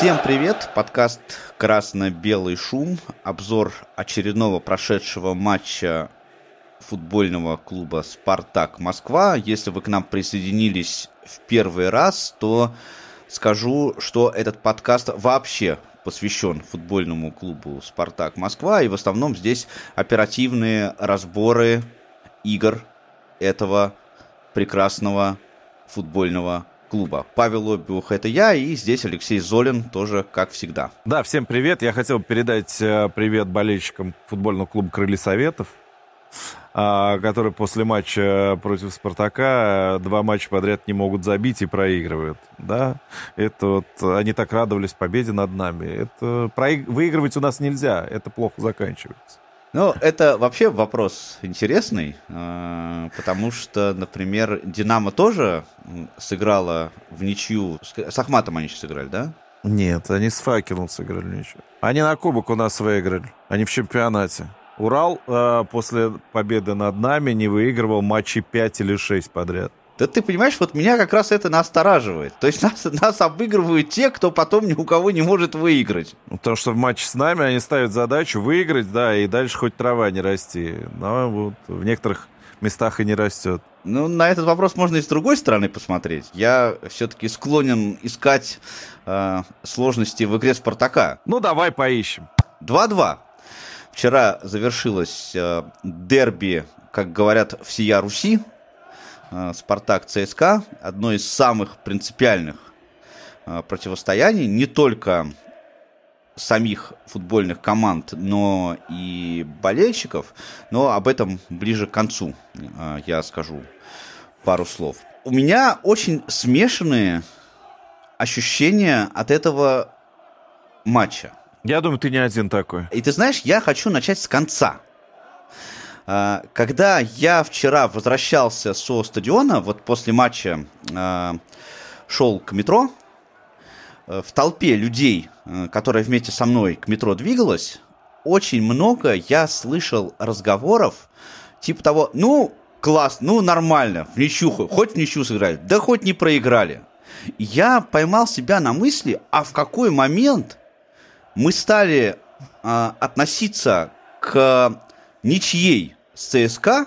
Всем привет! Подкаст «Красно-белый шум». Обзор очередного прошедшего матча футбольного клуба «Спартак Москва». Если вы к нам присоединились в первый раз, то скажу, что этот подкаст вообще посвящен футбольному клубу «Спартак Москва». И в основном здесь оперативные разборы игр этого прекрасного футбольного клуба. Павел Обиух это я, и здесь Алексей Золин тоже, как всегда. Да, всем привет. Я хотел передать э, привет болельщикам футбольного клуба «Крылья Советов», а, которые после матча против «Спартака» э, два матча подряд не могут забить и проигрывают. Да, это вот, они так радовались победе над нами. Это проиг... выигрывать у нас нельзя, это плохо заканчивается. Ну, это вообще вопрос интересный, э, потому что, например, Динамо тоже сыграла в ничью. С Ахматом они сейчас сыграли, да? Нет, они с Факелом сыграли ничью. Они на кубок у нас выиграли, они в чемпионате. Урал э, после победы над нами не выигрывал матчи 5 или 6 подряд. Да ты понимаешь, вот меня как раз это настораживает. То есть нас, нас обыгрывают те, кто потом ни у кого не может выиграть. Ну, потому что в матче с нами они ставят задачу выиграть, да, и дальше хоть трава не расти. Но вот в некоторых местах и не растет. Ну, на этот вопрос можно и с другой стороны посмотреть. Я все-таки склонен искать э, сложности в игре Спартака. Ну, давай поищем. 2-2. Вчера завершилось э, дерби, как говорят, всея Руси. Э, Спартак ЦСКА, одно из самых принципиальных э, противостояний не только самих футбольных команд, но и болельщиков. Но об этом ближе к концу э, я скажу пару слов. У меня очень смешанные ощущения от этого матча. Я думаю, ты не один такой. И ты знаешь, я хочу начать с конца. А, когда я вчера возвращался со стадиона, вот после матча а, шел к метро, э, в толпе людей, э, которая вместе со мной к метро двигалась, очень много я слышал разговоров типа того, ну, класс, ну, нормально, в ничью, хоть в ничью сыграли, да хоть не проиграли. Я поймал себя на мысли, а в какой момент мы стали а, относиться к ничьей с ЦСКА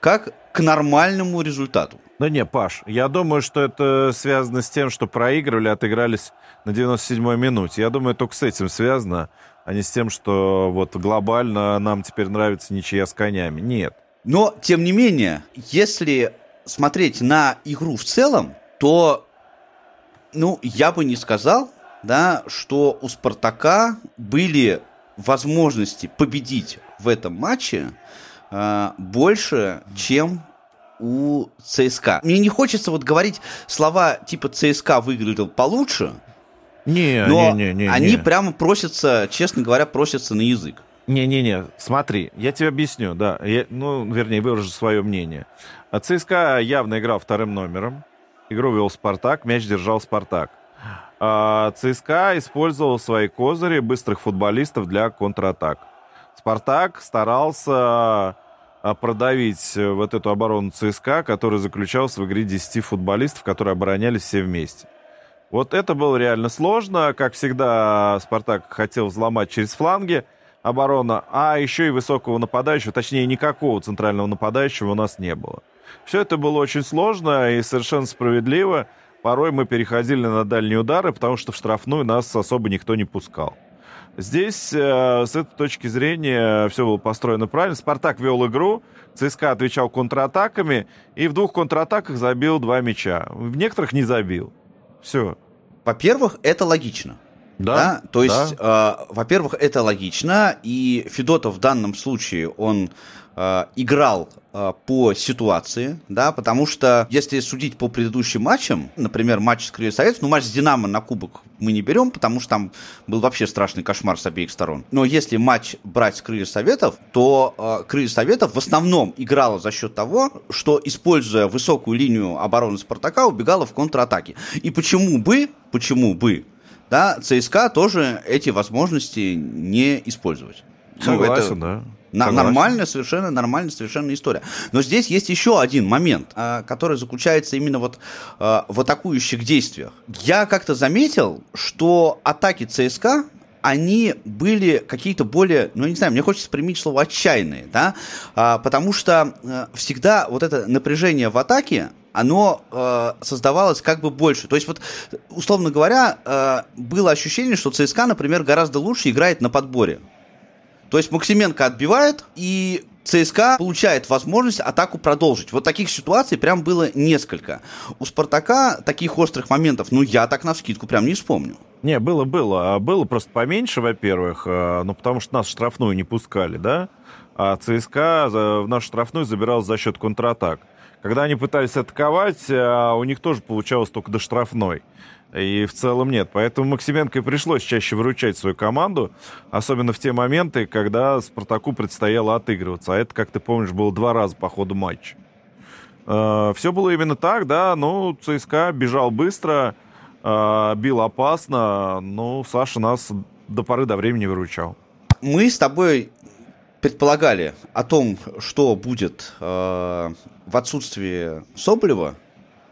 как к нормальному результату. Да не, Паш, я думаю, что это связано с тем, что проигрывали, отыгрались на 97-й минуте. Я думаю, только с этим связано, а не с тем, что вот глобально нам теперь нравится ничья с конями. Нет. Но, тем не менее, если смотреть на игру в целом, то, ну, я бы не сказал, да, что у Спартака были возможности победить в этом матче, э, больше, чем у ЦСКА. Мне не хочется вот говорить слова типа ЦСКА выиграл получше, не, но не, не, не, они не. прямо просятся, честно говоря, просятся на язык. Не-не-не, смотри, я тебе объясню, да, я, ну, вернее, выражу свое мнение. А ЦСКА явно играл вторым номером, игру вел Спартак, мяч держал Спартак. А ЦСКА использовал свои козыри быстрых футболистов для контратак. Спартак старался продавить э, вот эту оборону ЦСКА, которая заключалась в игре 10 футболистов, которые оборонялись все вместе. Вот это было реально сложно. Как всегда, Спартак хотел взломать через фланги оборона, а еще и высокого нападающего, точнее, никакого центрального нападающего у нас не было. Все это было очень сложно и совершенно справедливо. Порой мы переходили на дальние удары, потому что в штрафную нас особо никто не пускал. Здесь, э, с этой точки зрения, все было построено правильно. Спартак вел игру, ЦСКА отвечал контратаками, и в двух контратаках забил два мяча. В некоторых не забил. Все. Во-первых, это логично. Да, да? То есть, да. э, во-первых, это логично, и Федотов в данном случае, он э, играл э, по ситуации, да, потому что, если судить по предыдущим матчам, например, матч с Крылья Советов, ну, матч с Динамо на кубок мы не берем, потому что там был вообще страшный кошмар с обеих сторон. Но если матч брать с Крылья Советов, то э, Крылья Советов в основном играла за счет того, что, используя высокую линию обороны Спартака, убегала в контратаке. И почему бы, почему бы, да, ЦСКА тоже эти возможности не использовать. Согласен, ну, это, да На, нормальная, совершенно нормальная, совершенно история. Но здесь есть еще один момент, а, который заключается именно вот а, в атакующих действиях. Я как-то заметил, что атаки ЦСКА они были какие-то более, ну, я не знаю, мне хочется применить слово отчаянные, да, а, потому что а, всегда вот это напряжение в атаке, оно э, создавалось как бы больше. То есть вот, условно говоря, э, было ощущение, что ЦСКА, например, гораздо лучше играет на подборе. То есть Максименко отбивает, и ЦСКА получает возможность атаку продолжить. Вот таких ситуаций прям было несколько. У Спартака таких острых моментов, ну, я так на вскидку прям не вспомню. Не, было, было. А было просто поменьше, во-первых, а, ну, потому что нас штрафную не пускали, да? А ЦСКА в нашу штрафную забирал за счет контратак. Когда они пытались атаковать, а, у них тоже получалось только до штрафной. И в целом нет. Поэтому Максименко и пришлось чаще выручать свою команду, особенно в те моменты, когда Спартаку предстояло отыгрываться. А это, как ты помнишь, было два раза по ходу матча. А, Все было именно так, да. Ну, ЦСКА бежал быстро, а, бил опасно. Ну, Саша нас до поры до времени выручал. Мы с тобой предполагали о том, что будет э, в отсутствии Соболева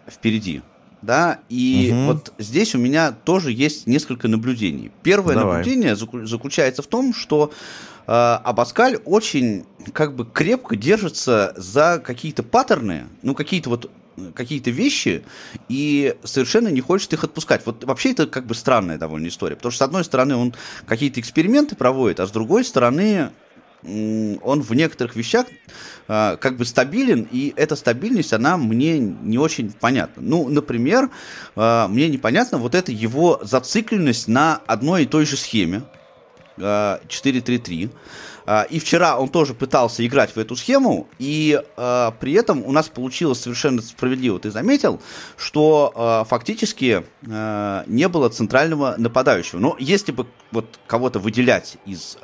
впереди, да, и угу. вот здесь у меня тоже есть несколько наблюдений. Первое Давай. наблюдение заключается в том, что э, Абаскаль очень как бы крепко держится за какие-то паттерны, ну какие-то вот какие-то вещи и совершенно не хочет их отпускать. Вот вообще это как бы странная довольно история, потому что с одной стороны он какие-то эксперименты проводит, а с другой стороны он в некоторых вещах э, как бы стабилен, и эта стабильность, она мне не очень понятна. Ну, например, э, мне непонятна вот эта его зацикленность на одной и той же схеме 4-3-3. А, и вчера он тоже пытался играть в эту схему, и э, при этом у нас получилось совершенно справедливо. Ты заметил, что э, фактически не было центрального нападающего. Но если бы вот кого-то выделять из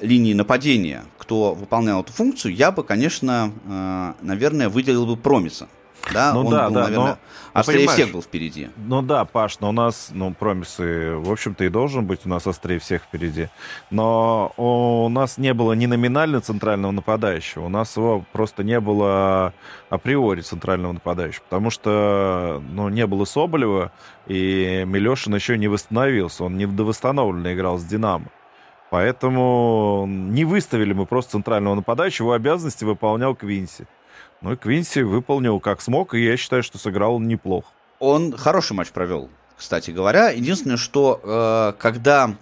линии нападения, кто выполнял эту функцию, я бы, конечно, наверное, выделил бы Промиса. Да, ну он да, был, да, наверное, но, острее всех был впереди. Ну да, Паш, но у нас, ну, промисы, в общем-то, и должен быть у нас острее всех впереди. Но у нас не было ни номинально центрального нападающего, у нас его просто не было априори центрального нападающего, потому что, ну, не было Соболева, и Милешин еще не восстановился, он не довосстановленно играл с «Динамо». Поэтому не выставили мы просто центрального нападающего, его обязанности выполнял Квинси. Ну и Квинси выполнил как смог, и я считаю, что сыграл он неплохо. Он хороший матч провел, кстати говоря. Единственное, что э, когда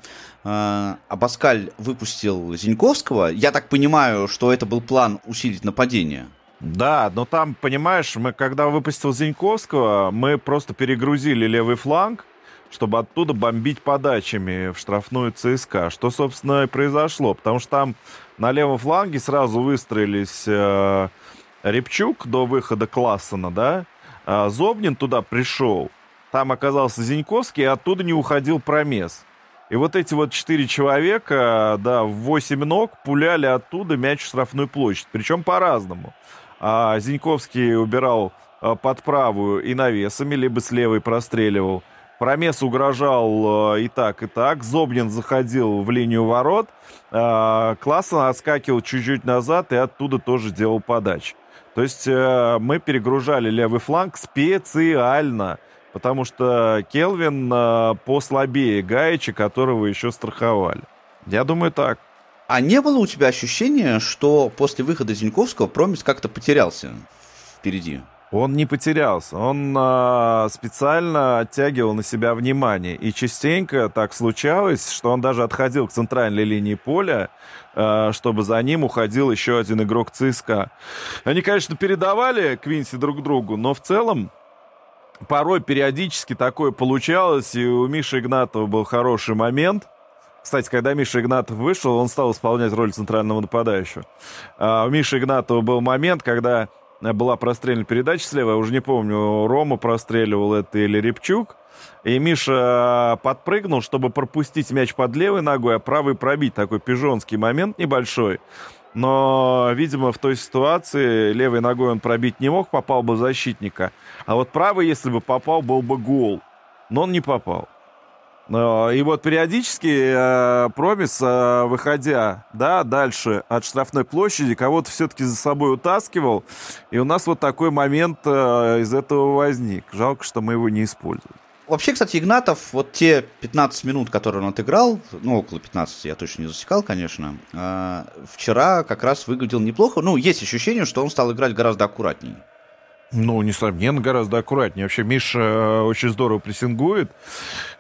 э, Абаскаль выпустил Зиньковского, я так понимаю, что это был план усилить нападение. Да, но там, понимаешь, мы когда выпустил Зиньковского, мы просто перегрузили левый фланг, чтобы оттуда бомбить подачами в штрафную ЦСКА. Что, собственно, и произошло. Потому что там на левом фланге сразу выстроились э, Репчук до выхода Классона, да, а Зобнин туда пришел, там оказался Зиньковский, и оттуда не уходил Промес. И вот эти вот четыре человека, да, в восемь ног пуляли оттуда мяч в штрафную площадь. Причем по-разному. А Зиньковский убирал а, под правую и навесами, либо с левой простреливал. Промес угрожал а, и так, и так. Зобнин заходил в линию ворот. Классно отскакивал чуть-чуть назад и оттуда тоже делал подачи. То есть э, мы перегружали левый фланг специально, потому что Келвин э, послабее Гаича, которого еще страховали. Я думаю, так. А не было у тебя ощущения, что после выхода Зиньковского Промис как-то потерялся впереди? Он не потерялся, он э, специально оттягивал на себя внимание. И частенько так случалось, что он даже отходил к центральной линии поля, э, чтобы за ним уходил еще один игрок ЦСКА. Они, конечно, передавали Квинси друг другу, но в целом порой периодически такое получалось, и у Миши Игнатова был хороший момент. Кстати, когда Миша Игнатов вышел, он стал исполнять роль центрального нападающего. А у Миши Игнатова был момент, когда была прострельная передача слева, я уже не помню, Рома простреливал это или Репчук. И Миша подпрыгнул, чтобы пропустить мяч под левой ногой, а правый пробить. Такой пижонский момент небольшой. Но, видимо, в той ситуации левой ногой он пробить не мог, попал бы защитника. А вот правый, если бы попал, был бы гол. Но он не попал. Э, и вот периодически э, Промис, э, выходя да, дальше от штрафной площади, кого-то все-таки за собой утаскивал. И у нас вот такой момент из этого возник. Жалко, что мы его не используем. Вообще, кстати, Игнатов, вот те 15 минут, которые он отыграл, ну, около 15, я точно не засекал, конечно, вчера как раз выглядел неплохо. Ну, есть ощущение, что он стал играть гораздо аккуратнее. Ну, несомненно, гораздо аккуратнее. Вообще, Миша э, очень здорово прессингует.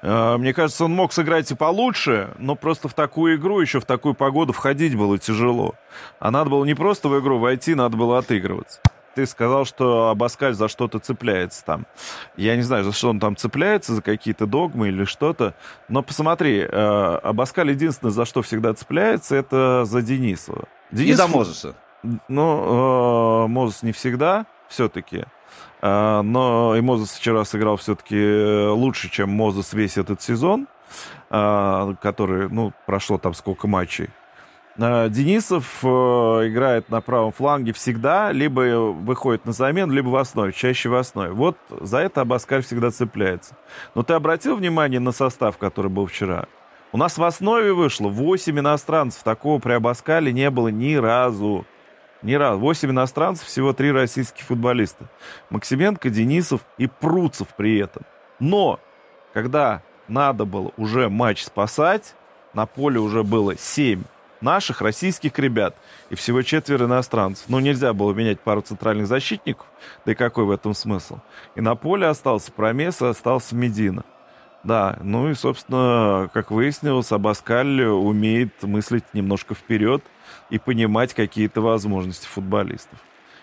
Э, мне кажется, он мог сыграть и получше, но просто в такую игру, еще в такую погоду входить было тяжело. А надо было не просто в игру войти, надо было отыгрываться. Ты сказал, что Абаскаль за что-то цепляется там. Я не знаю, за что он там цепляется, за какие-то догмы или что-то. Но посмотри, э, Абаскаль единственное, за что всегда цепляется, это за Денисова. Денис... И за Мозеса. Ну, Мозес не всегда все-таки. А, но и Мозес вчера сыграл все-таки э, лучше, чем Мозес весь этот сезон, а, который, ну, прошло там сколько матчей. А, Денисов э, играет на правом фланге всегда, либо выходит на замену, либо в основе, чаще в основе. Вот за это Абаскаль всегда цепляется. Но ты обратил внимание на состав, который был вчера? У нас в основе вышло 8 иностранцев. Такого при Абаскале не было ни разу. Ни разу. Восемь иностранцев, всего три российских футболиста. Максименко, Денисов и Пруцев при этом. Но, когда надо было уже матч спасать, на поле уже было семь наших российских ребят и всего четверо иностранцев. Ну, нельзя было менять пару центральных защитников, да и какой в этом смысл? И на поле остался Промес, остался Медина. Да, ну и, собственно, как выяснилось, Абаскаль умеет мыслить немножко вперед – и понимать какие-то возможности футболистов.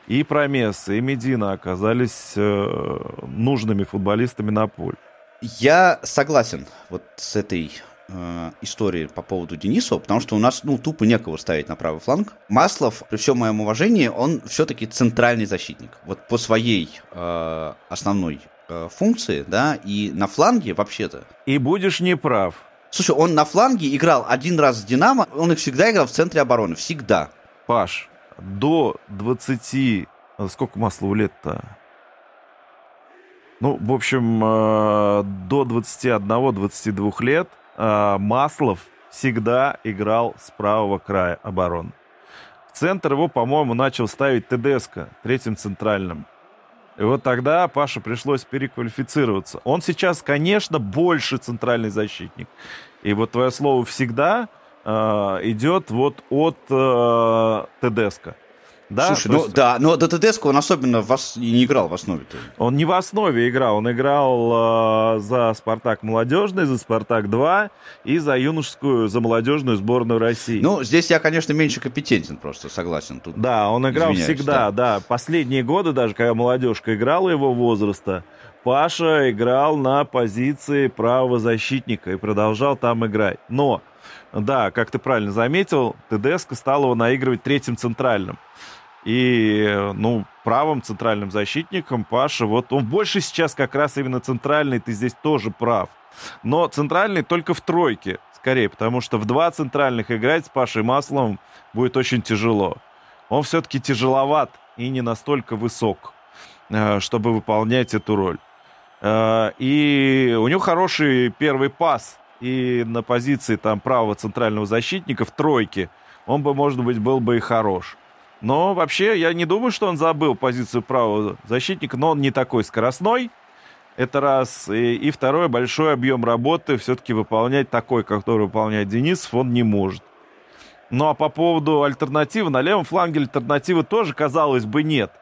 И Промесса, и Медина оказались э, нужными футболистами на поле. Я согласен вот с этой э, историей по поводу Денисова, потому что у нас, ну, тупо некого ставить на правый фланг. Маслов, при всем моем уважении, он все-таки центральный защитник. Вот по своей э, основной функции, да, и на фланге вообще-то. И будешь неправ. Слушай, он на фланге играл один раз с Динамо, он их всегда играл в центре обороны, всегда. Паш, до 20... Э, сколько Маслову лет-то? Ну, в общем, э, до 21-22 лет э, Маслов всегда играл с правого края обороны. В центр его, по-моему, начал ставить Тедеско, третьим центральным. И вот тогда Паше пришлось переквалифицироваться. Он сейчас, конечно, больше центральный защитник. И вот твое слово всегда э, идет вот от э, Тедеско. Да, Слушай, ну есть... да, но до Тедеско он особенно в ос... не играл в основе. -то. Он не в основе играл, он играл э, за Спартак молодежный, за Спартак 2 и за юношескую, за молодежную сборную России. Ну, здесь я, конечно, меньше компетентен просто, согласен. Тут да, он играл всегда, да. да. Последние годы, даже когда молодежка играла его возраста, Паша играл на позиции правого защитника и продолжал там играть. Но, да, как ты правильно заметил, ТДСК стал его наигрывать третьим центральным. И, ну, правым центральным защитником Паша, вот он больше сейчас как раз именно центральный, ты здесь тоже прав. Но центральный только в тройке, скорее, потому что в два центральных играть с Пашей Масловым будет очень тяжело. Он все-таки тяжеловат и не настолько высок, э, чтобы выполнять эту роль. Э, и у него хороший первый пас. И на позиции там правого центрального защитника в тройке он бы, может быть, был бы и хорош. Но вообще я не думаю, что он забыл позицию правого защитника, но он не такой скоростной. Это раз. И, и второй, большой объем работы все-таки выполнять такой, который выполняет Денисов, он не может. Ну а по поводу альтернативы, на левом фланге альтернативы тоже, казалось бы, нет.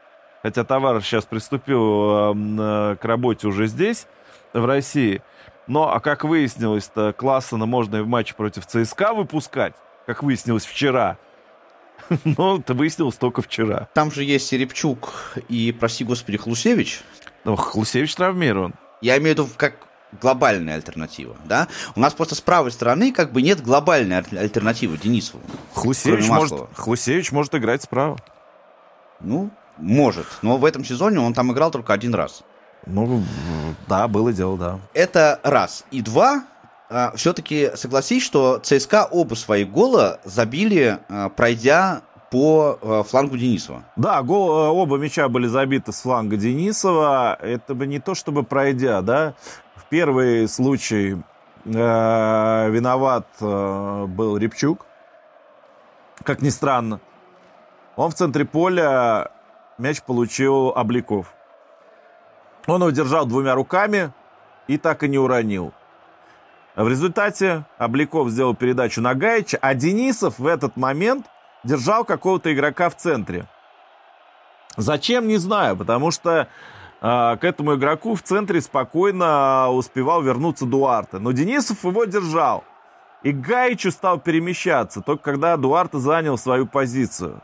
Хотя товарищ сейчас приступил э, к работе уже здесь, в России. Но, а как выяснилось-то, Классена можно и в матче против ЦСКА выпускать, как выяснилось вчера. Ну, это выяснилось только вчера. Там же есть Серебчук и, прости господи, Хлусевич. Ну, Хлусевич травмирован. Я имею в виду как глобальная альтернатива, да? У нас просто с правой стороны как бы нет глобальной альтернативы Денисову. Хлусевич может, Хлусевич может играть справа. Ну, может. Но в этом сезоне он там играл только один раз. Ну, да, было дело, да. Это раз. И два, а, все-таки согласись, что ЦСКА оба свои гола забили, а, пройдя по а, флангу Денисова. Да, гол, оба мяча были забиты с фланга Денисова. Это бы не то, чтобы пройдя, да. В первый случай э, виноват э, был Репчук, как ни странно. Он в центре поля мяч получил Обликов. Он его держал двумя руками и так и не уронил. В результате Обликов сделал передачу на Гаича, а Денисов в этот момент держал какого-то игрока в центре. Зачем, не знаю, потому что э, к этому игроку в центре спокойно успевал вернуться Дуарте. Но Денисов его держал. И Гаичу стал перемещаться, только когда Дуарте занял свою позицию.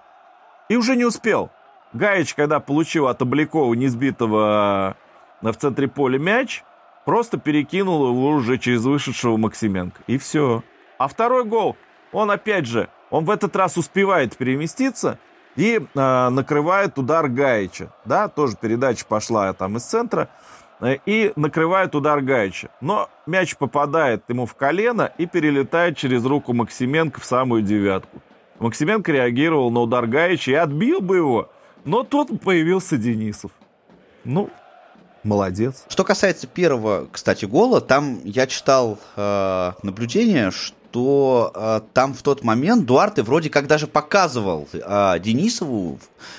И уже не успел. Гаич, когда получил от Обликова несбитого в центре поля мяч, Просто перекинул его уже через вышедшего Максименко. И все. А второй гол, он опять же, он в этот раз успевает переместиться и э, накрывает удар Гаича. Да, тоже передача пошла там из центра. Э, и накрывает удар Гаича. Но мяч попадает ему в колено и перелетает через руку Максименко в самую девятку. Максименко реагировал на удар Гаича и отбил бы его. Но тут появился Денисов. Ну, Молодец. Что касается первого, кстати, гола, там я читал э, наблюдение, что э, там в тот момент Дуарте вроде как даже показывал э, Денисову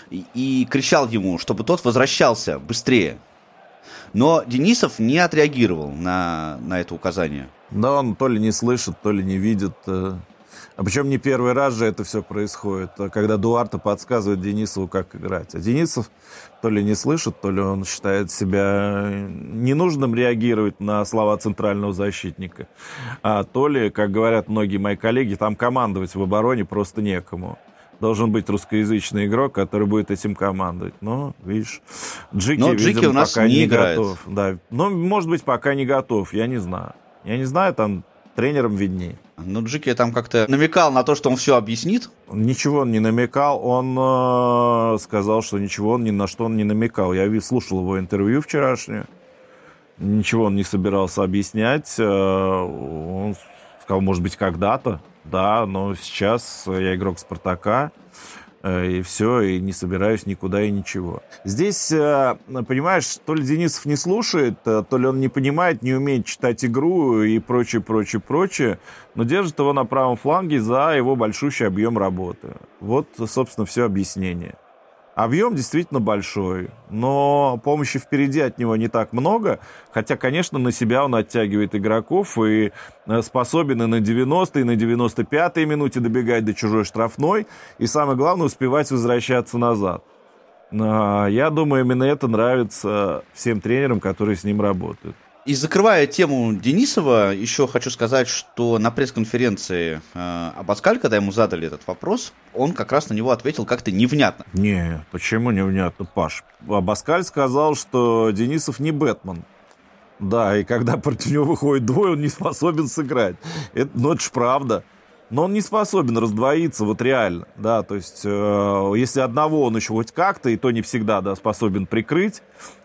и, и кричал ему, чтобы тот возвращался быстрее. Но Денисов не отреагировал на, на это указание. Да, он то ли не слышит, то ли не видит. Э, а причем не первый раз же это все происходит, а когда Дуарта подсказывает Денисову, как играть. А Денисов то ли не слышит, то ли он считает себя ненужным реагировать на слова центрального защитника, а то ли, как говорят многие мои коллеги, там командовать в обороне просто некому должен быть русскоязычный игрок, который будет этим командовать. Но, видишь, Джики, Но Джики видимо, у нас пока не, не готов. Да. Но, может быть, пока не готов, я не знаю. Я не знаю, там тренерам виднее. Ну, Джики там как-то намекал на то, что он все объяснит. Ничего он не намекал. Он э, сказал, что ничего он ни на что он не намекал. Я слушал его интервью вчерашнее. Ничего он не собирался объяснять. Э, он сказал, может быть, когда-то. Да, но сейчас я игрок «Спартака». Э, и все, и не собираюсь никуда и ничего. Здесь, э, понимаешь, то ли Денисов не слушает, э, то ли он не понимает, не умеет читать игру и прочее, прочее, прочее, но держит его на правом фланге за его большущий объем работы. Вот, собственно, все объяснение. Объем действительно большой, но помощи впереди от него не так много, хотя, конечно, на себя он оттягивает игроков и э, способен и на 90 и на 95-й минуте добегать до чужой штрафной, и самое главное, успевать возвращаться назад. А, я думаю, именно это нравится всем тренерам, которые с ним работают. И закрывая тему Денисова, еще хочу сказать, что на пресс-конференции э, Абаскаль, когда ему задали этот вопрос, он как раз на него ответил как-то невнятно. Не, почему невнятно, Паш? Абаскаль сказал, что Денисов не Бэтмен. Да, и когда против него выходит двое, он не способен сыграть. Это, ну, это ж правда. Но он не способен раздвоиться, вот реально, да, то есть, э, если одного он еще хоть как-то, и то не всегда, да, способен прикрыть,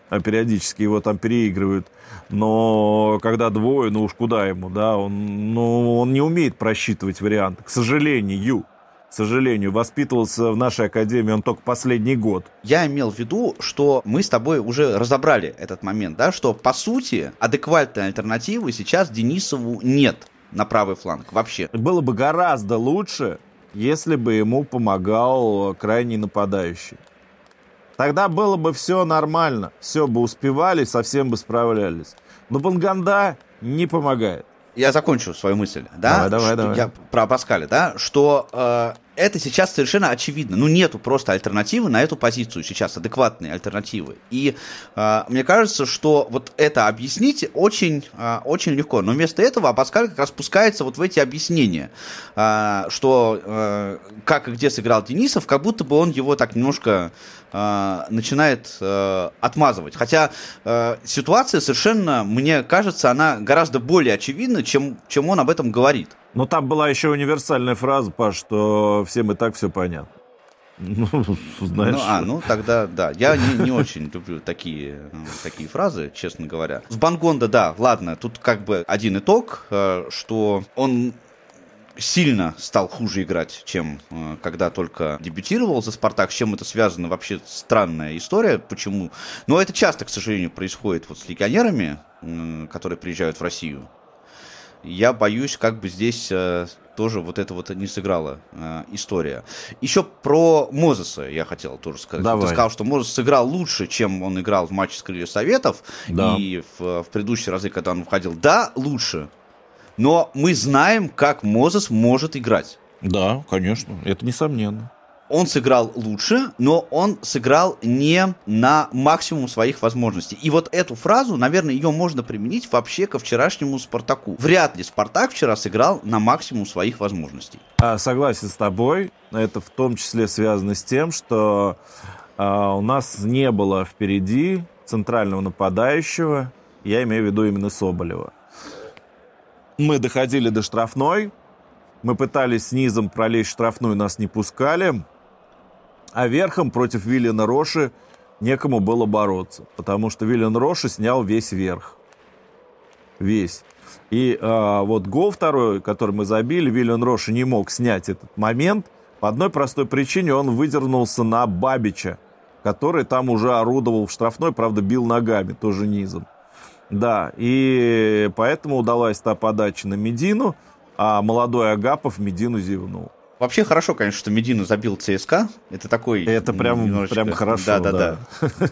периодически его там переигрывают, но когда двое, ну уж куда ему, да, он, ну, он не умеет просчитывать варианты, к сожалению. К сожалению, воспитывался в нашей академии он только последний год. Я имел в виду, что мы с тобой уже разобрали этот момент, да, что по сути адекватной альтернативы сейчас Денисову нет на правый фланг вообще. Было бы гораздо лучше, если бы ему помогал крайний нападающий. Тогда было бы все нормально, все бы успевали, совсем бы справлялись. Но Банганда не помогает. Я закончу свою мысль, да? Давай, давай, давай. Я про Паскаля, да, что э, это сейчас совершенно очевидно. Ну, нету просто альтернативы на эту позицию сейчас, адекватной альтернативы. И э, мне кажется, что вот это объяснить очень, э, очень легко. Но вместо этого Паскаль как раз спускается вот в эти объяснения, э, что э, как и где сыграл Денисов, как будто бы он его так немножко э, начинает э, отмазывать. Хотя э, ситуация совершенно, мне кажется, она гораздо более очевидна, чем, чем он об этом говорит. Но там была еще универсальная фраза, Паш, что всем и так все понятно. Ну, знаешь. Ну, а, ну тогда да. Я не, не очень люблю такие, ну, такие фразы, честно говоря. С Бангонда, да, ладно, тут как бы один итог, э, что он сильно стал хуже играть, чем э, когда только дебютировал за «Спартак». С чем это связано? Вообще странная история. Почему? Но это часто, к сожалению, происходит вот с легионерами, которые приезжают в Россию. Я боюсь, как бы здесь э, тоже вот это вот не сыграла э, история. Еще про Мозеса я хотел тоже сказать. Давай. Ты сказал, что Мозес сыграл лучше, чем он играл в матче с Крылья Советов. Да. И в, в предыдущие разы, когда он входил. Да, лучше. Но мы знаем, как Мозес может играть. Да, конечно, это несомненно. Он сыграл лучше, но он сыграл не на максимум своих возможностей. И вот эту фразу, наверное, ее можно применить вообще ко вчерашнему Спартаку. Вряд ли Спартак вчера сыграл на максимум своих возможностей. А, согласен с тобой. Это в том числе связано с тем, что а, у нас не было впереди центрального нападающего. Я имею в виду именно Соболева. Мы доходили до штрафной. Мы пытались снизом пролезть штрафную, нас не пускали. А верхом против Виллиана Роши некому было бороться. Потому что Виллиан Роши снял весь верх. Весь. И а, вот гол второй, который мы забили, Виллиан Роши не мог снять этот момент. По одной простой причине он выдернулся на Бабича, который там уже орудовал в штрафной, правда, бил ногами, тоже низом. Да, и поэтому удалась та подача на Медину, а молодой Агапов Медину зевнул. Вообще хорошо, конечно, что Медину забил ЦСКА. Это такой... Это прям, немножечко- прям хорошо, Да, да, да. да.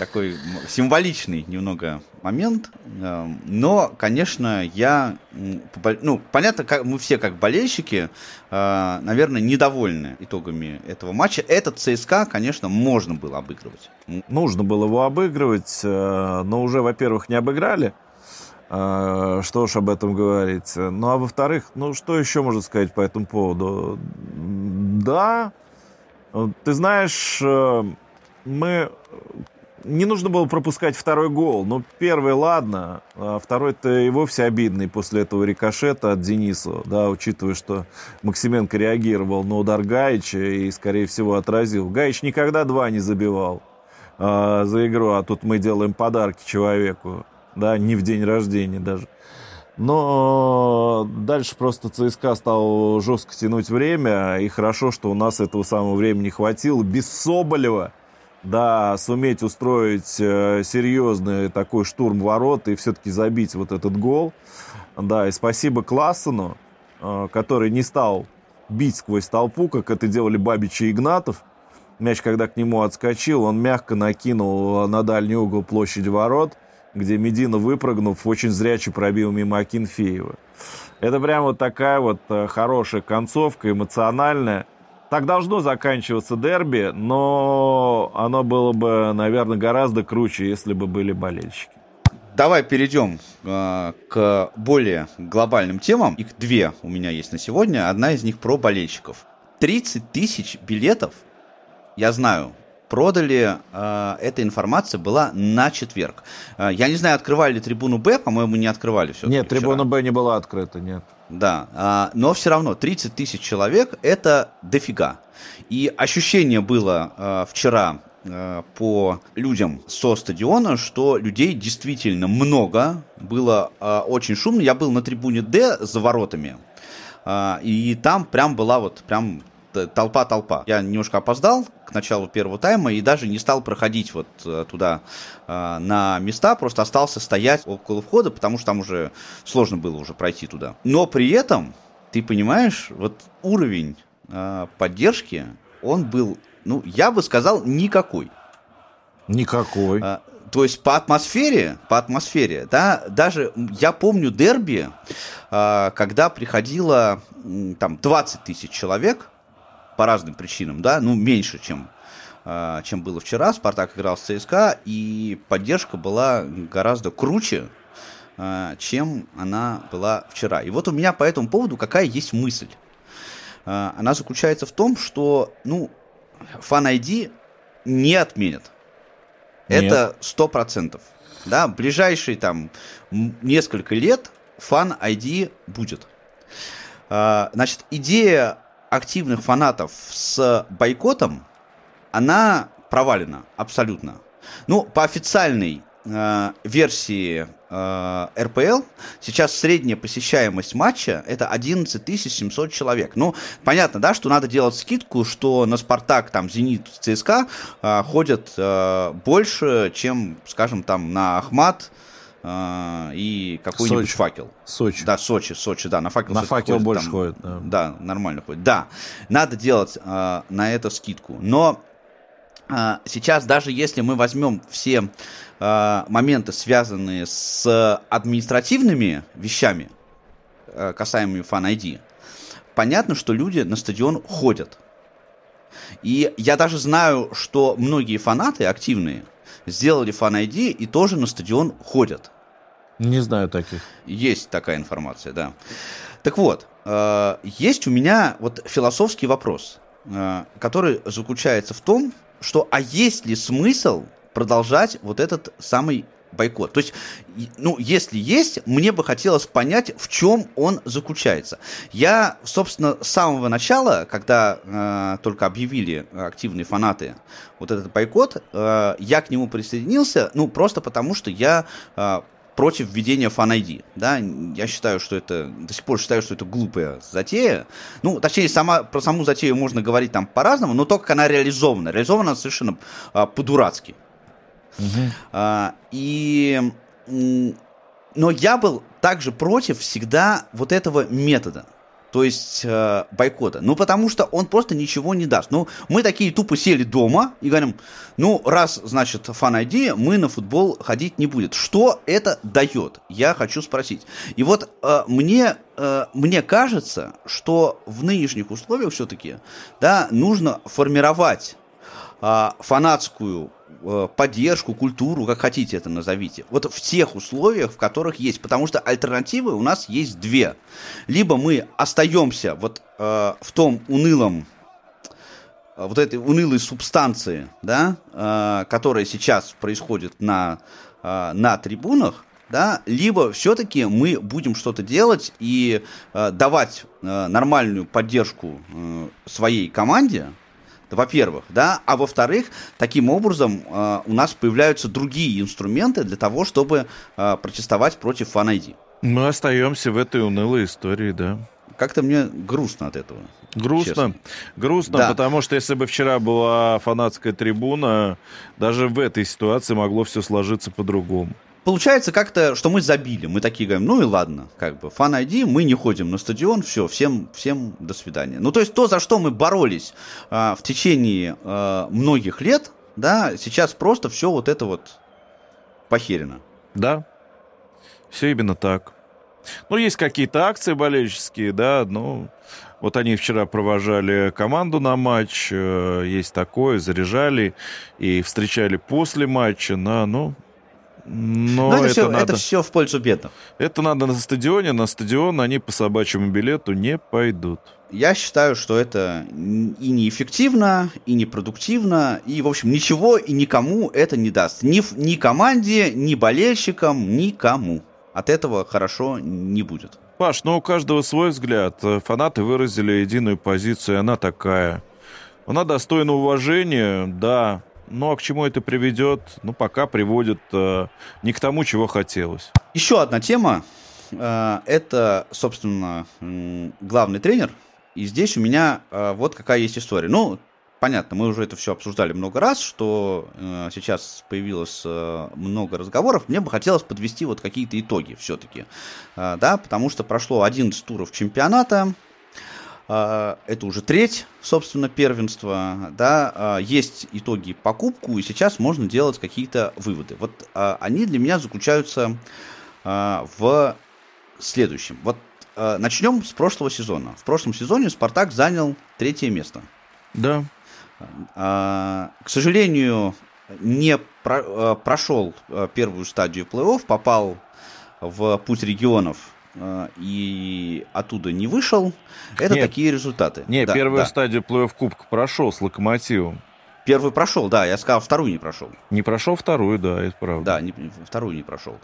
Такой символичный немного момент. Эм, Но, конечно, я... Ну, понятно, как мы все как болельщики, э, наверное, недовольны итогами этого матча. Этот ЦСКА, конечно, можно было обыгрывать. Нужно было его обыгрывать, э, но уже, во-первых, не обыграли. Э, Что уж об этом говорить. Ну, а во-вторых, ну, что еще можно сказать по этому поводу? Да, э, ты знаешь, э, мы... Не нужно было пропускать второй гол. Ну, первый, ладно. А второй-то и вовсе обидный после этого рикошета от Денисова. Да, учитывая, что Максименко реагировал на удар Гаича и, скорее всего, отразил. Гаич никогда два не забивал а, за игру, а тут мы делаем подарки человеку, да, не в день рождения даже. Но дальше просто ЦСКА стал жестко тянуть время, и хорошо, что у нас этого самого времени хватило. Без Соболева, да, суметь устроить э, серьезный такой штурм ворот и все-таки забить вот этот гол. Да, и спасибо Классену, э, который не стал бить сквозь толпу, как это делали Бабич и Игнатов. Мяч, когда к нему отскочил, он мягко накинул на дальний угол площади ворот, где Медина, выпрыгнув, очень зряче пробил мимо Акинфеева. Это прям вот такая вот э, хорошая концовка, эмоциональная. Так должно заканчиваться дерби, но оно было бы, наверное, гораздо круче, если бы были болельщики. Давай перейдем э, к более глобальным темам. Их две у меня есть на сегодня. Одна из них про болельщиков. 30 тысяч билетов, я знаю, продали. Э, эта информация была на четверг. Э, я не знаю, открывали ли трибуну Б, по-моему, не открывали все. Нет, трибуна Б не была открыта, нет. Да, а, но все равно 30 тысяч человек это дофига. И ощущение было вчера по людям со стадиона, что людей действительно много, было очень шумно. Я был на трибуне Д за воротами, и там прям была вот прям толпа-толпа. Я немножко опоздал к началу первого тайма и даже не стал проходить вот э, туда э, на места, просто остался стоять около входа, потому что там уже сложно было уже пройти туда. Но при этом, ты понимаешь, вот уровень э, поддержки, он был, ну, я бы сказал, никакой. Никакой. А, То есть по атмосфере, по атмосфере, да, даже я помню дерби, когда приходило там 20 тысяч человек по разным причинам, да, ну меньше, чем а, чем было вчера. Спартак играл с ЦСКА, и поддержка была гораздо круче, а, чем она была вчера. И вот у меня по этому поводу какая есть мысль. А, Она заключается в том, что, ну, Fan ID не отменят. Это сто процентов. Да, в ближайшие там несколько лет фан ID будет. Значит, идея активных фанатов с бойкотом, она провалена абсолютно. Ну, по официальной э, версии э, РПЛ сейчас средняя посещаемость матча это 11 700 человек. Ну, понятно, да, что надо делать скидку, что на Спартак, там, Зенит, ЦСКА э, ходят э, больше, чем, скажем, там, на Ахмат, э, и какой-нибудь факел. Сочи. Да, Сочи, Сочи, да, на факел. На факел ходит больше там. ходит, да. Да, нормально ходит. Да, надо делать э, на это скидку. Но э, сейчас, даже если мы возьмем все э, моменты, связанные с административными вещами, э, касаемыми Fan ID, понятно, что люди на стадион ходят. И я даже знаю, что многие фанаты активные сделали ID и тоже на стадион ходят. Не знаю таких. Есть такая информация, да. Так вот, э, есть у меня вот философский вопрос, э, который заключается в том, что а есть ли смысл продолжать вот этот самый бойкот? То есть, ну, если есть, мне бы хотелось понять, в чем он заключается. Я, собственно, с самого начала, когда э, только объявили активные фанаты вот этот бойкот, э, я к нему присоединился, ну, просто потому что я э, против введения Fan ID. Да? Я считаю, что это, до сих пор считаю, что это глупая затея. Ну, точнее, сама, про саму затею можно говорить там по-разному, но то, как она реализована. Реализована совершенно а, по-дурацки. А, и, но я был также против всегда вот этого метода. То есть э, бойкота. Ну, потому что он просто ничего не даст. Ну, мы такие тупо сели дома и говорим, ну, раз, значит, ID, мы на футбол ходить не будет. Что это дает? Я хочу спросить. И вот э, мне, э, мне кажется, что в нынешних условиях все-таки, да, нужно формировать а, фанатскую э, поддержку, культуру, как хотите это назовите, вот в тех условиях, в которых есть. Потому что альтернативы у нас есть две. Либо мы остаемся вот э, в том унылом э, вот этой унылой субстанции, да, э, которая сейчас происходит на, э, на трибунах, да, либо все-таки мы будем что-то делать и э, давать э, нормальную поддержку э, своей команде, во-первых, да, а во-вторых, таким образом э, у нас появляются другие инструменты для того, чтобы э, протестовать против Fan ID. Мы остаемся в этой унылой истории, да. Как-то мне грустно от этого. Грустно. Честно. Грустно, Да. потому что если бы вчера была фанатская трибуна, даже в этой ситуации могло все сложиться по-другому. Получается как-то, что мы забили. Мы такие говорим, ну и ладно, как бы, фан ID, мы не ходим на стадион, все, всем, всем до свидания. Ну, то есть то, за что мы боролись а, в течение а, многих лет, да, сейчас просто все вот это вот похерено. Да, все именно так. Ну, есть какие-то акции болельческие, да, ну, вот они вчера провожали команду на матч, э, есть такое, заряжали и встречали после матча, на, ну, но, Но это, это, все, надо, это все в пользу бедных. это надо на стадионе, на стадион они по собачьему билету не пойдут. Я считаю, что это и неэффективно, и непродуктивно, и, в общем, ничего и никому это не даст. Ни, ни команде, ни болельщикам, никому. От этого хорошо не будет. Паш, ну у каждого свой взгляд. Фанаты выразили единую позицию, и она такая. Она достойна уважения, да. Ну а к чему это приведет? Ну пока приводит э, не к тому, чего хотелось. Еще одна тема. э, Это, собственно, главный тренер. И здесь у меня э, вот какая есть история. Ну, понятно, мы уже это все обсуждали много раз, что э, сейчас появилось э, много разговоров. Мне бы хотелось подвести вот какие-то итоги все-таки. Да, потому что прошло 11 туров чемпионата. Э, Это уже треть, собственно, первенства. Да, э, есть итоги по кубку, и сейчас можно делать какие-то выводы. Вот э, они для меня заключаются в следующем. Вот начнем с прошлого сезона. В прошлом сезоне Спартак занял третье место. Да. А, К сожалению, не про- прошел первую стадию плей-офф, попал в путь регионов и оттуда не вышел. Это Нет. такие результаты. Не, Да, первую да. стадию плей-офф Кубка прошел с Локомотивом. Первый прошел, да, я сказал, вторую не прошел. Не прошел вторую, да, это правда. Да, не- вторую не прошел.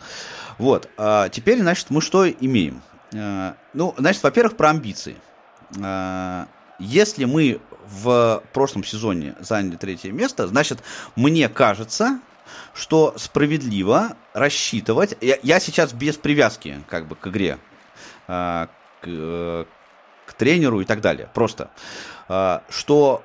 Вот. а теперь, значит, мы что имеем? Э, Ну, значит, во-первых, про амбиции. Э, Если мы в прошлом сезоне заняли третье место, значит, мне кажется, что справедливо рассчитывать. Я, я сейчас без привязки, как бы, к игре, э, к, э, к тренеру и так далее. Просто, э, что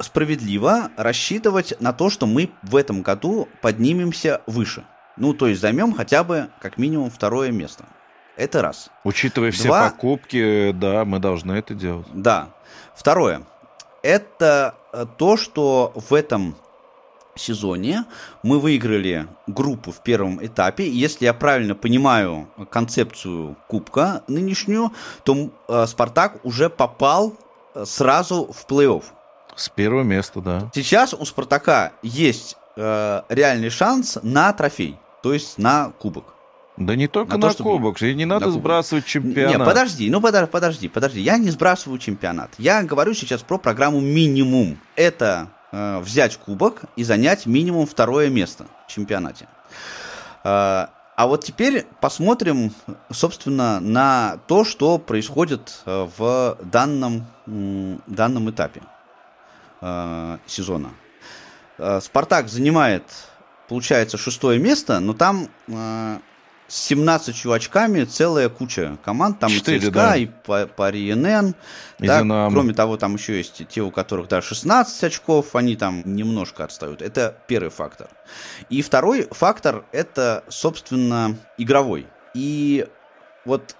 справедливо рассчитывать на то, что мы в этом году поднимемся выше. Ну, то есть займем хотя бы как минимум второе место. Это раз. Учитывая все Два... покупки, да, мы должны это делать. Да. Второе. Это э, то, что в этом сезоне мы выиграли группу в первом этапе. Если я правильно понимаю концепцию Кубка нынешнюю, то э, Спартак уже попал э, сразу в плей-офф. С первого места, да. Сейчас у Спартака есть э, реальный шанс на трофей, то есть на кубок. Да не только на, на то, кубок, чтобы... не надо сбрасывать чемпионат. Не, подожди, ну подожди, подожди, подожди, я не сбрасываю чемпионат. Я говорю сейчас про программу минимум. Это э, взять кубок и занять минимум второе место в чемпионате. Э, а вот теперь посмотрим, собственно, на то, что происходит э, в данном, данном этапе э, сезона. Э, Спартак занимает, получается, шестое место, но там э, с 17 очками целая куча команд. Там 4, и ЦСКА, да. и Пари НН. Да, кроме того, там еще есть те, у которых да, 16 очков, они там немножко отстают. Это первый фактор. И второй фактор это, собственно, игровой. И вот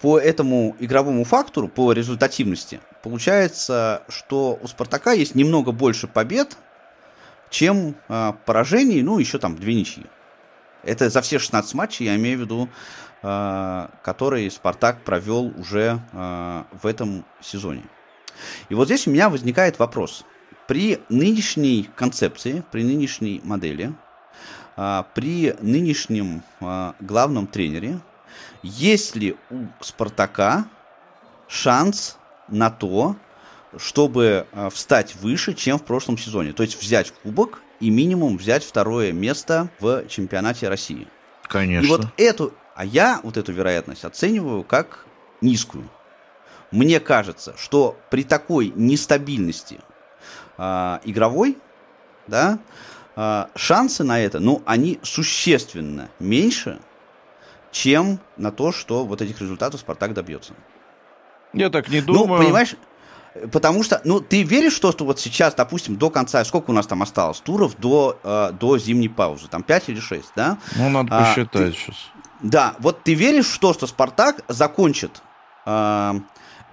по этому игровому фактору, по результативности, получается, что у Спартака есть немного больше побед, чем э, поражений, ну, еще там две ничьи. Это за все 16 матчей, я имею в виду, э, которые Спартак провел уже э, в этом сезоне. И вот здесь у меня возникает вопрос. При нынешней концепции, при нынешней модели, э, при нынешнем главном тренере, есть ли у Спартака шанс на то, чтобы встать выше, чем в прошлом сезоне? То есть взять кубок и минимум взять второе место в чемпионате России. Конечно. И вот эту, а я вот эту вероятность оцениваю как низкую. Мне кажется, что при такой нестабильности э, игровой, да, э, шансы на это, ну, они существенно меньше, чем на то, что вот этих результатов Спартак добьется. Я так не ну, думаю. Ну, понимаешь, Потому что, ну, ты веришь, что, что вот сейчас, допустим, до конца, сколько у нас там осталось туров до, э, до зимней паузы? Там 5 или 6, да? Ну, надо а, посчитать ты, сейчас. Да, вот ты веришь в то, что Спартак закончит э,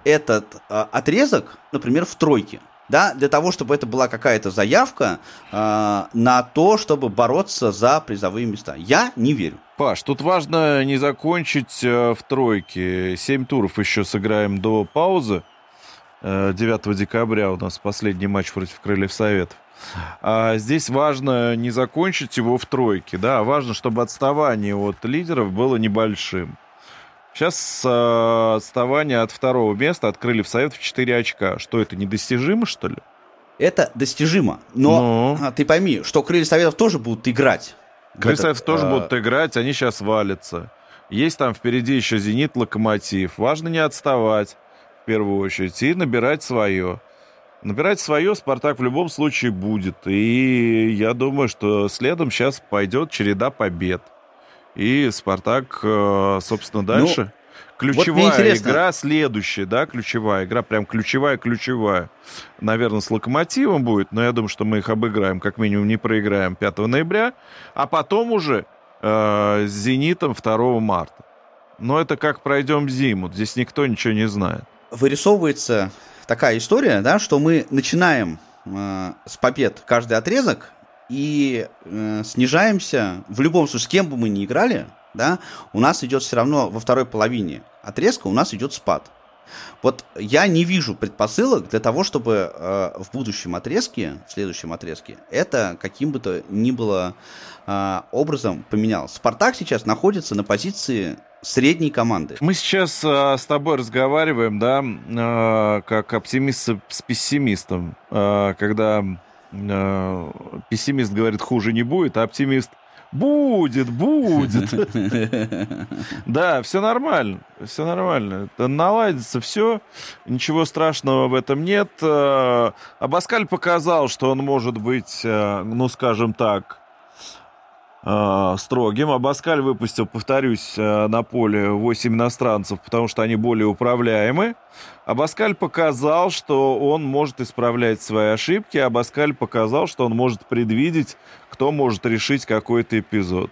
этот э, отрезок, например, в тройке? Да, для того, чтобы это была какая-то заявка э, на то, чтобы бороться за призовые места. Я не верю. Паш, тут важно не закончить э, в тройке. Семь туров еще сыграем до паузы. 9 э, декабря у нас последний матч против Крыльев Советов. А здесь важно не закончить его в тройке, да, а важно, чтобы отставание от лидеров было небольшим. Сейчас э, отставание от второго места от Крыльев Советов 4 очка. Что это, недостижимо, что ли? Это достижимо. Но ну. ты пойми, что Крылья Советов тоже будут играть. Крылья Советов тоже а... будут играть, они сейчас валятся. Есть там впереди еще «Зенит», «Локомотив». Важно не отставать в первую очередь, и набирать свое. Набирать свое Спартак в любом случае будет. И я думаю, что следом сейчас пойдет череда побед. И Спартак, э, собственно, ну, дальше. Ну, ключевая вот игра следующая, да, ключевая игра, прям ключевая-ключевая. Наверное, с Локомотивом будет, но я думаю, что мы их обыграем, как минимум не проиграем 5 ноября, а потом уже э, с Зенитом 2 марта. Но это как пройдем зиму, здесь никто ничего не знает вырисовывается такая история, да, что мы начинаем э, с побед каждый отрезок и э, снижаемся, в любом случае, с кем бы мы ни играли, да, у нас идет все равно во второй половине отрезка у нас идет спад. Вот я не вижу предпосылок для того, чтобы э, в будущем отрезке, в следующем отрезке, это каким бы то ни было э, образом поменялось. Спартак сейчас находится на позиции средней команды. Мы сейчас э, с тобой разговариваем, да, э, как оптимист с пессимистом, э, когда э, пессимист говорит, хуже не будет, а оптимист Будет, будет. Да, все нормально, все нормально. Наладится все, ничего страшного в этом нет. Э, Абаскаль показал, что он может быть, э, ну, скажем так, э, строгим. Абаскаль выпустил, повторюсь, э, на поле 8 иностранцев, потому что они более управляемы. Абаскаль показал, что он может исправлять свои ошибки. Абаскаль показал, что он может предвидеть, кто может решить какой-то эпизод.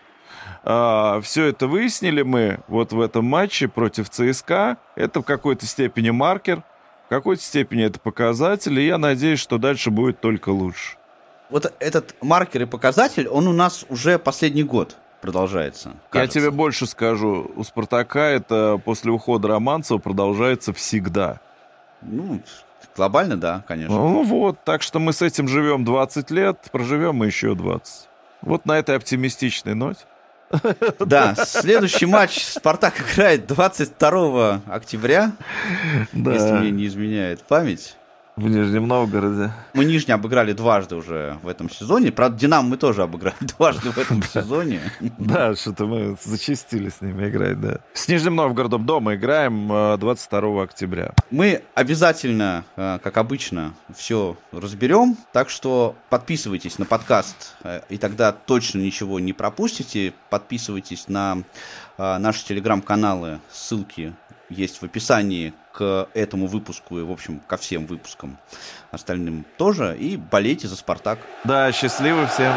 А, все это выяснили мы вот в этом матче против ЦСКА. Это в какой-то степени маркер, в какой-то степени это показатель, и я надеюсь, что дальше будет только лучше. Вот этот маркер и показатель, он у нас уже последний год продолжается. Кажется. Я тебе больше скажу. У «Спартака» это после ухода Романцева продолжается всегда. Ну, глобально, да, конечно. Ну вот, так что мы с этим живем 20 лет, проживем мы еще 20. Вот на этой оптимистичной ноте. Да, следующий матч Спартак играет 22 октября, да. если мне не изменяет память. В Нижнем Новгороде. Мы Нижний обыграли дважды уже в этом сезоне. Правда, Динамо мы тоже обыграли дважды в этом сезоне. Да, что-то мы зачистили с ними играть, да. С Нижним Новгородом дома играем 22 э, октября. Мы обязательно, э, как обычно, все разберем. Так что подписывайтесь на подкаст, э, и тогда точно ничего не пропустите. Подписывайтесь на наши телеграм-каналы, ссылки есть в описании к этому выпуску и, в общем, ко всем выпускам остальным тоже. И болейте за «Спартак». Да, счастливо всем.